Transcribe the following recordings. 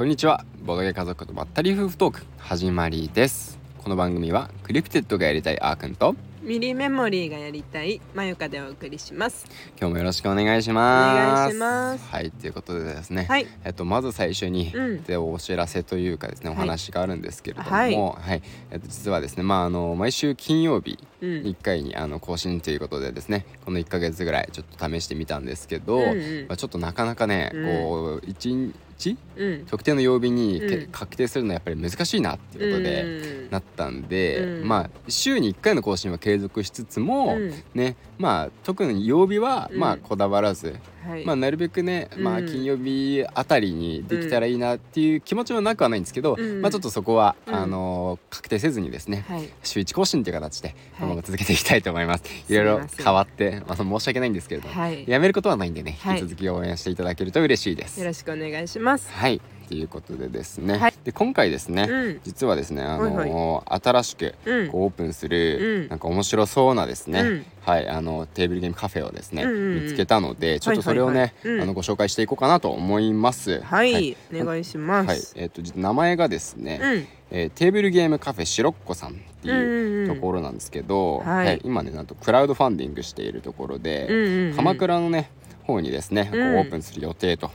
こんにちは。ボドゲ家族とまったり夫婦トーク始まりです。この番組はクリプテッドがやりたいあーくんとミリメモリーがやりたい。まゆかでお送りします。今日もよろしくお願いします。お願いします。はいということでですね、はい。えっとまず最初に、うん。でお知らせというかですねおはい。話があるんですけれども、はい。はい。えっと、実はですねまああの毎週金曜日うん1回にあの更新ということでですねこの1ヶ月ぐらいちょっと試してみたんですけど、うんうん。まあ、ちょっとなかなかね、うん。こう1日うん。特定の曜日にけ、うん。確定するのはやっぱり難しいなっていうことで、うん。なったんで、うん。まあ週に1回の更新は継続しつつも、うん。ねまあ特に曜日はうん。まあこだわらず、はい。まあなるべくね、まあうん金曜日あたりにできたらいいなっていう気持ちはなくはないんですけど、うん。まあちょっとそこは、うん。あの確定せずにですね、はい。週1更新という形ではい。このまま続けていきたいと思います。い、ろいろすいません変わって、まあ、申し訳ないんですけれども、はい。やめることはないんでね、はい。引き続き応援していただけると嬉しいです。よろしくお願いします。はいということでですね、はい。で今回ですね、うん。実はですね、あのはい新しくうん。こうオープンする、うん。なんか面白そうなですね、うん。はいあのテーブルゲームカフェをですね、うんうん。うん見つけたのでちょっとそれをね、はいはいはいうん。あのご紹介していこうかなと思います。はい、お願いしまはい。す、えっ、と実名前がですね、うん。えーテーブルゲームカフェシロッコさんっていううんうんうんところなんですけど、はい。今ねなんとクラウドファンディングしているところで、うんうんうん。鎌倉のね方にですね、こううん。オープンする予定と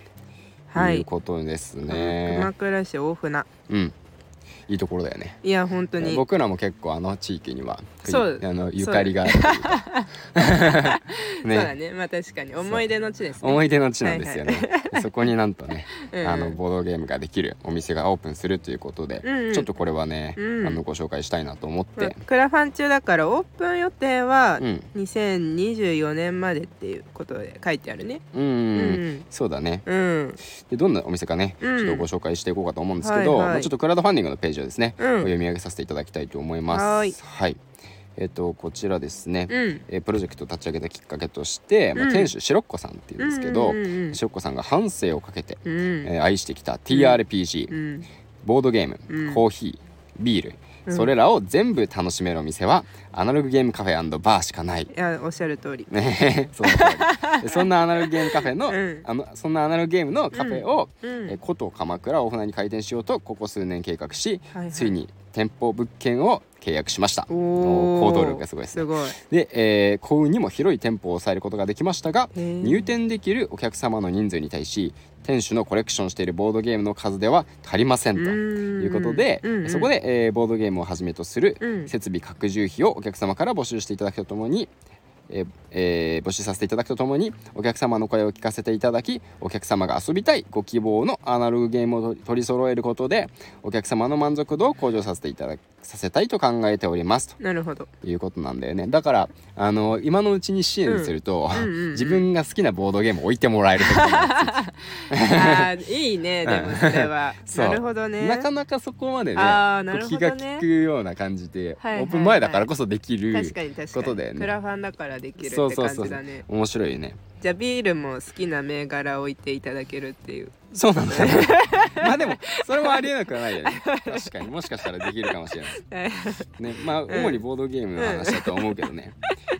はい。いうことです鎌ね。倉市大船。うん、いいところだよね。いや本当に。僕らも結構あの地域にはそう。あのゆかりがあるというか。そう。だね。まあ確かに。思い出の地ですね。思い出の地なんですよね、そこになんとね、うん。あのボードゲームができるお店がオープンするということで、うん。うんちょっとこれはね、うん。あのご紹介したいなと思って、クラファン中だからオープン予定はうん。2024年までっていうことで書いてあるね。うん、うんそうだね。うん。でどんなお店かね、うん。ちょっとご紹介していこうかと思うんですけど、はいはい。まあ、ちょっとクラウドファンディングのページをですね、うん。読み上げさせていただきたいと思います。はい。はいえっ、とこちらですね、うん。えープロジェクトを立ち上げたきっかけとして、まあ、うん。店主シロッコさんっていうんですけど、うんうんうんうん。シロッコさんが半生をかけて、うん。えー愛してきた TRPG、うん。ボードゲーム、うん。コーヒービール、うんそれらを全部楽しめるお店はアナログゲームカフェバーしかない。いやおっしゃる通り。ね その通りでそんなアナログゲームカフェの,、うん。あのそんなアナログゲームのカフェを、うん。えー古都鎌倉大船に開店しようとここ数年計画し、はいはい。ついに店舗物件を契約しました。お行動力がすごいですね。すごい。で、えー幸運にも広い店舗を抑えることができましたが入店できるお客様の人数に対し店主のコレクションしているボードゲームの数では足りませんということで、うんうん。そこで、えーボードゲームをはじめとするうん。設備拡充費をお客様から募集していただくとともに、えーえー募集させていただくとともにお客様の声を聞かせていただきお客様が遊びたいご希望のアナログゲームを取り揃えることでお客様の満足度を向上させていたださせたいと考えております。となるほど。いうことなんだよね。だからあの今のうちに支援すると、うん。うんうんうん。自分が好きなボードゲームを置いてもらえると あーいいね。でもそれは。なるほどね。なかなかそこまでねあーなるほどね利くような感じで、はいはいはい。オープン前だからこそできることだよね。クラファンだからできるってそうそうそう。感じだね。面白いよね。じゃあビールも好きな銘柄置いていただけるっていう。そうなんだよね。まあでもそれもありえなくはないよね。確かに。もしかしたらできるかもしれない。ねまあ 主にボードゲームの話だとは思うけどね、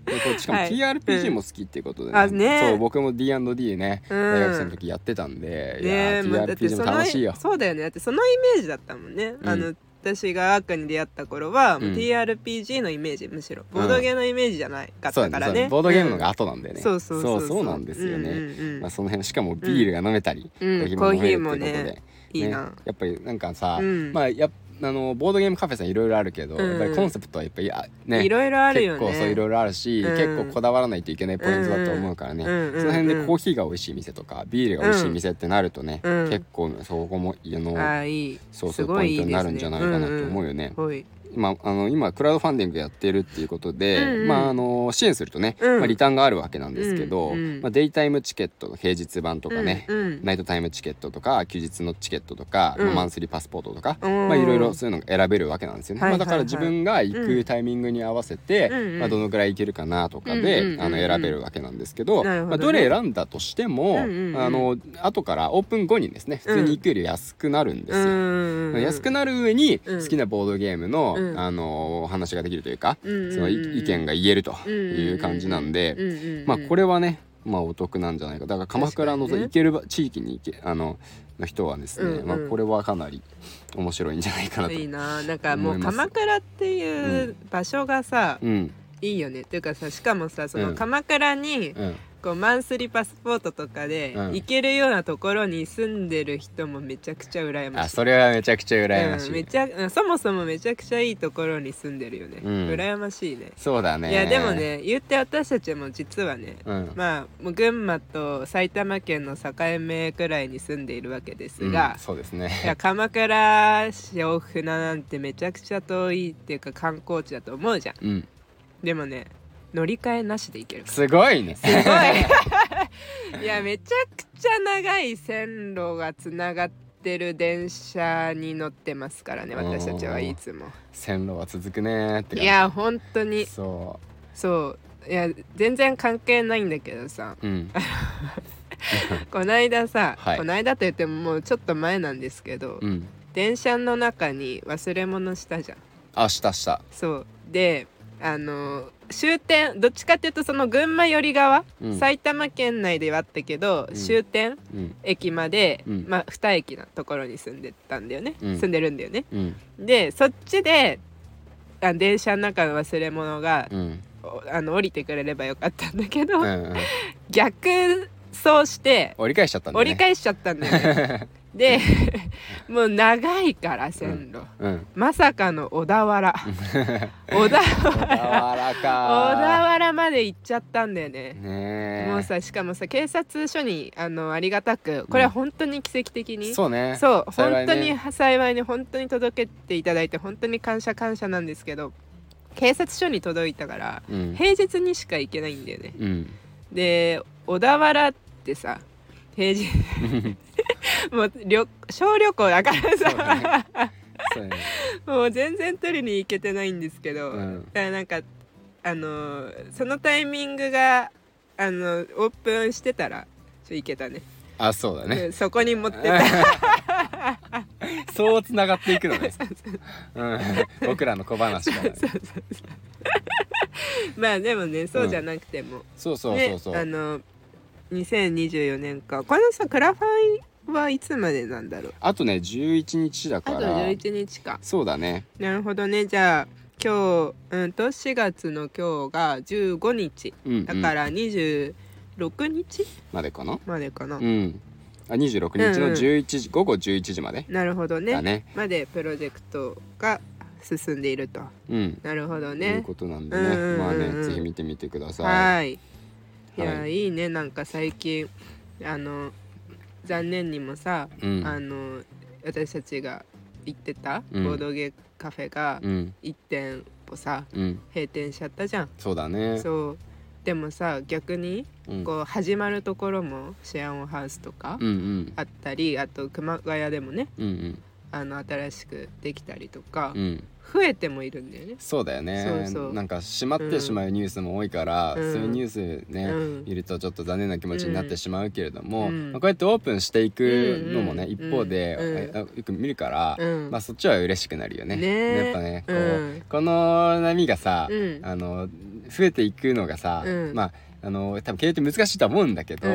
でこうしかもはい。TRPG も好きっていうことで、あね。そう僕も D&D ね、うん。大学生の時やってたんで、いや TRPG も楽しいよ。そうだよね。だってそのイメージだったもんね、うん。あの私が赤に出会った頃は、もううん TRPG のイメージむしろ。ボードゲーのイメージじゃないかったからね。ボードゲームのがうん後なんだよね、そうそうそうそう。なんですよね、まあ、その辺しかもビールが飲めたり、うん。コーヒーもねで、いいな、ねやっぱりなんかさ、うん。まあやっあのボードゲームカフェさんいろいろあるけど、うん。やっぱりコンセプトはやっぱりあね。いろいろあるよね。結構そういろいろあるし、うん結構こだわらないといけないポイントだと思うからね、うんうんその辺うんでコーヒーが美味しい店とかビールが美味しい店ってなるとね、うん。結構そこもあのああいい。そうそうポイントになるんじゃないかなと思うよね。ほい今あの今クラウドファンディングやってるっていうことで、うんうん。まああの支援するとね、うん。まあ、リターンがあるわけなんですけど、うんうん。まあ、デイタイムチケットの平日版とかね、うんうん。ナイトタイムチケットとか休日のチケットとか、うん。まあマンスリーパスポートとか、うん。まあいろいろそういうのが選べるわけなんですよね、まあ、だから自分が行くタイミングに合わせて、まあ、どのぐらい行けるかなとかで、あの選べるわけなんですけどまあ、どれ選んだとしても、あの後からオープン後にですね普通に行くより安くなるんですよ。うん安くなる上にうん。好きなボードゲームの、うん。あのお話ができるというか、そのい意見が言えるという感じなんで、まあこれはねまあお得なんじゃないか。だから鎌倉のね行けるば地域に行けあのの人はですね、うんうん。まあ、これはかなり面白いんじゃないかなと。いいな。なんかもう鎌倉っていう場所がさ、うん。いいよね。っていうかさしかもさそうのん。鎌倉にうんこうマンスリーパスポートとかでうん。行けるようなところに住んでる人もめちゃくちゃ羨ましい。あそれはめちゃくちゃ羨ましい、うん、めちゃうんそもそもめちゃくちゃいいところに住んでるよね、うん羨ましいね。そうだね。いやでもね言って私たちも実はねうん。まあもう群馬と埼玉県の境目くらいに住んでいるわけですがうん、そうですね。いや 鎌倉市大船なんてめちゃくちゃ遠いっていうか観光地だと思うじゃん。うん。でもね乗り換えなしで行けるすごいね。すごい。いやめちゃくちゃ長い線路がつながってる電車に乗ってますからね私たちはいつも。線路は続くねーっていや本当に。そそう。いや全然関係ないんだけどさ。ううん。こないださ、はい。こないだと言ってももうちょっと前なんですけど、うん。電車の中に忘れ物したじゃん。あしたした。そう。であの終点どっちかっていうとその群馬寄り側、うん。埼玉県内ではあったけど、うん。終点うん。駅まで、うん。まあ2駅のところに住んでたんだよね、うん。住んでるんだよね。うん。でそっちであ電車の中の忘れ物が、あの降りてくれればよかったんだけど、うんうして折り返しちゃったんだね。折り返しちゃったんだよね。でもう長いから線路、うん。まさかの小田原。小田小原小田か原まで行っちゃったんだよね。ねえ。もうさしかもさ警察署にあのありがたくこれは本当に奇跡的に、そうね。そう本ね。当に幸いに本当に届けていただいて本当に感謝感謝なんですけど警察署に届いたからうん。平日にしか行けないんだよね。うん。で小田原ってさ平日もう旅小旅行だからさ、うだね。もう全然取りに行けてないんですけど、うん。だからなんかあのーそのタイミングがあのオープンしてたらちょ行けたね。あそうだね。うんそこに持ってた。そうつながっていくのね。うん。僕らの小話から。ねまあでもねそうじゃなくても、そうそうねそうそう。あの2024年か。このさクラファンはいつまでなんだろう？あとね11日だあとから11日か。そうだね。なるほどね。じゃあ今日うんと4月の今日が15日うんうん。だから26日までかな？までかな、うん。あ26日のうんうん。11時、午後11時まで。なるほどね。だね。までプロジェクトが進んでいると。うん。なるほどというねことなんでね、うんうんうんうん。まあねぜひ見てみてください。はいい。や、、はいいね。なんか最近あの残念にもさ、うん。あの私たちが行ってたボうん。ードゲーカフェがうん。1店舗さうん。閉店しちゃったじゃん、そうだね。そう。でもさ逆にうん。こう始まるところもシェアオンハウスとかあったりあと熊谷でもねうんうんあの新しくできたりとか、うん。増えてもいるんだよね。そうだよね。なんか閉まってしまうニュースも多いから、うん。そういうニュースね、うん。見るとちょっと残念な気持ちになってしまうけれども、うん。まあこうやってオープンしていくのもね、うん一方で、よく見るから、うん。まあそっちは嬉しくなるよね。ね。えやっぱねこう、うん。この波がさ、うん。あの増えていくのがさ、うん。まああの多分経営って難しいとは思うんだけど、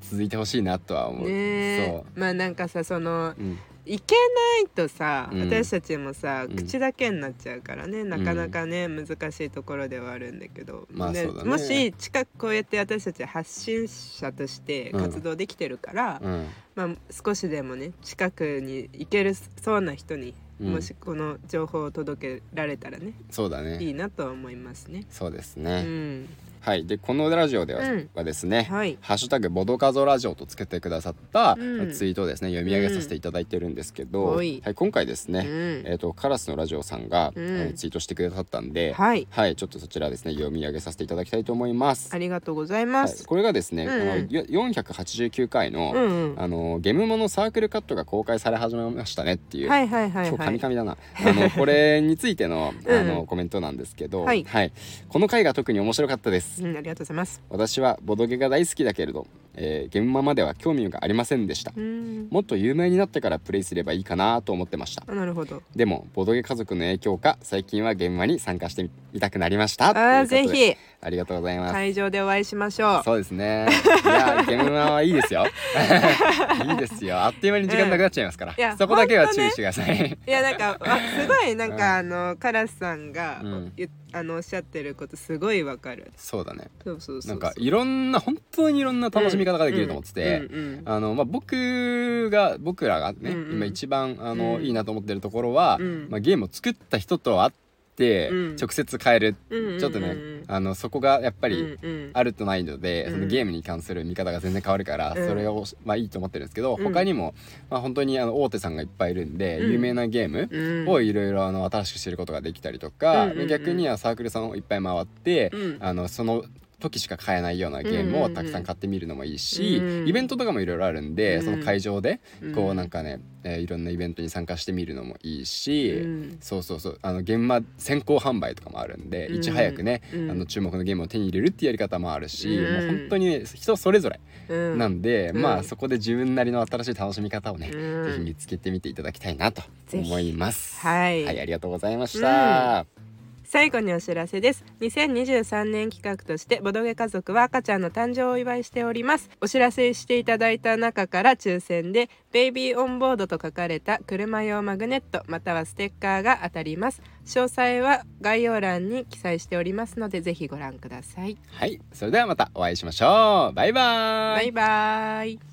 続いてほしいなとは思う。ねえ。そまあなんかさそのう、うんいけないとさ、うん。私たちもさうん。口だけになっちゃうからね、なかなかね難しいところではあるんだけど、でまあね。もし近くこうやって私たち発信者として活動できてるから、うん。まあ、少しでもね近くに行けるそうな人に、うん。もしこの情報を届けられたらねそうだね。いいなとは思いますね。そうですうね、ん、はい。でこのラジオでは,、うん。はですね、はい。ハッシュタグボドカゾラジオとつけてくださったうん。ツイートをですね読み上げさせていただいてるんですけど、うん。ははいい、今回ですね、うん。えっ、とカラスのラジオさんが、うん。えーツイートしてくださったんで、はい。はい、ちょっとそちらですね読み上げさせていただきたいと思います。ありがとうございまはい、す。これがですね、うんあのよ489回の、うんうん。あのゲームモノサークルカットが公開され始めましたねっていう、はいはいはい今日カはい。ミカミだな、あの これについてのあうん。のコメントなんですけど、はい。この回が特に面白かったですうん、ありがとうございます。私はボドゲが大好きだけれどえー、現場までは興味がありませんでした。うん。もっと有名になってからプレイすればいいかなと思ってました。あなるほど。でもボドゲ家族の影響か最近は現場に参加してみたくなりました。あーぜひ。ありがとうございます、会場でお会いしましょう。そうですね。いや現場はいいですよ。いいですよ。あっという間に時間なくなっちゃいますから、いやそこだけは注意してください、いやなんかあすごいなんうん。かあのカラスさんがうん。あのおっしゃってることすごいわかる。そうだね。そうそうそう。なんかいろんな本当にいろんな楽しみ方ができると思ってて、あのまあ、僕が僕らがね、今一番あの、うん。いいなと思ってるところは、うん。まあ、ゲームを作った人と会って、うん。直接変える、ちょっとねあのそこがやっぱりあるとないので、うん。そのゲームに関する見方が全然変わるから、うん。それを、まあ、いいと思ってるんですけど、うん。他にも、まあ、本当にあの大手さんがいっぱいいるんで、うん。有名なゲーム、うん。をいろいろあの新しく知ることができたりとか、逆にはサークルさんをいっぱい回って、うん。あのその時しか買えないようなゲームをたくさん買ってみるのもいいし、うんイベントとかもいろいろあるんで、うん。その会場でこううんなんかね、えーいろんなイベントに参加してみるのもいいし、うん。そうそうそうあの現場先行販売とかもあるんで、うん。いち早くね、うん。あの注目のゲームを手に入れるっていうやり方もあるし、うん。もう本当にね人それぞれうん。なんで、うん。まあそこで自分なりの新しい楽しみ方をね、うん。ぜひ見つけてみていただきたいなと思います。はい。はい、ありがとうございました。最後にお知らせです。2023年企画としてボドゲ家族は赤ちゃんの誕生をお祝いしております。お知らせしていただいた中から抽選でベイビーオンボードと書かれた車用マグネットまたはステッカーが当たります。詳細は概要欄に記載しておりますのでぜひご覧ください。はい、それではまたお会いしましょう。バイバーイ。バイバイ